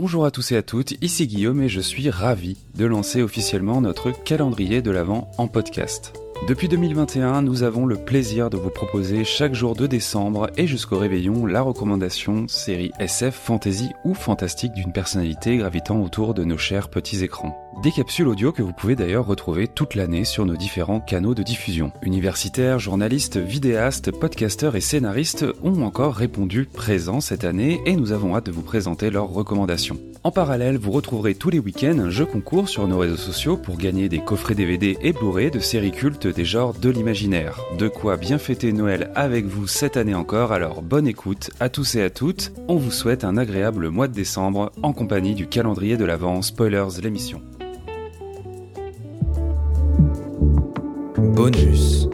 Bonjour à tous et à toutes, ici Guillaume et je suis ravi de lancer officiellement notre calendrier de l'Avent en podcast. Depuis 2021, nous avons le plaisir de vous proposer chaque jour de décembre et jusqu'au réveillon la recommandation série SF, fantasy ou fantastique d'une personnalité gravitant autour de nos chers petits écrans. Des capsules audio que vous pouvez d'ailleurs retrouver toute l'année sur nos différents canaux de diffusion. Universitaires, journalistes, vidéastes, podcasteurs et scénaristes ont encore répondu présents cette année et nous avons hâte de vous présenter leurs recommandations. En parallèle, vous retrouverez tous les week-ends un jeu concours sur nos réseaux sociaux pour gagner des coffrets DVD et Blu-ray de séries cultes des genres de l'imaginaire. De quoi bien fêter Noël avec vous cette année encore, alors bonne écoute à tous et à toutes. On vous souhaite un agréable mois de décembre en compagnie du calendrier de l'Avent Spoilers l'émission. Bonus.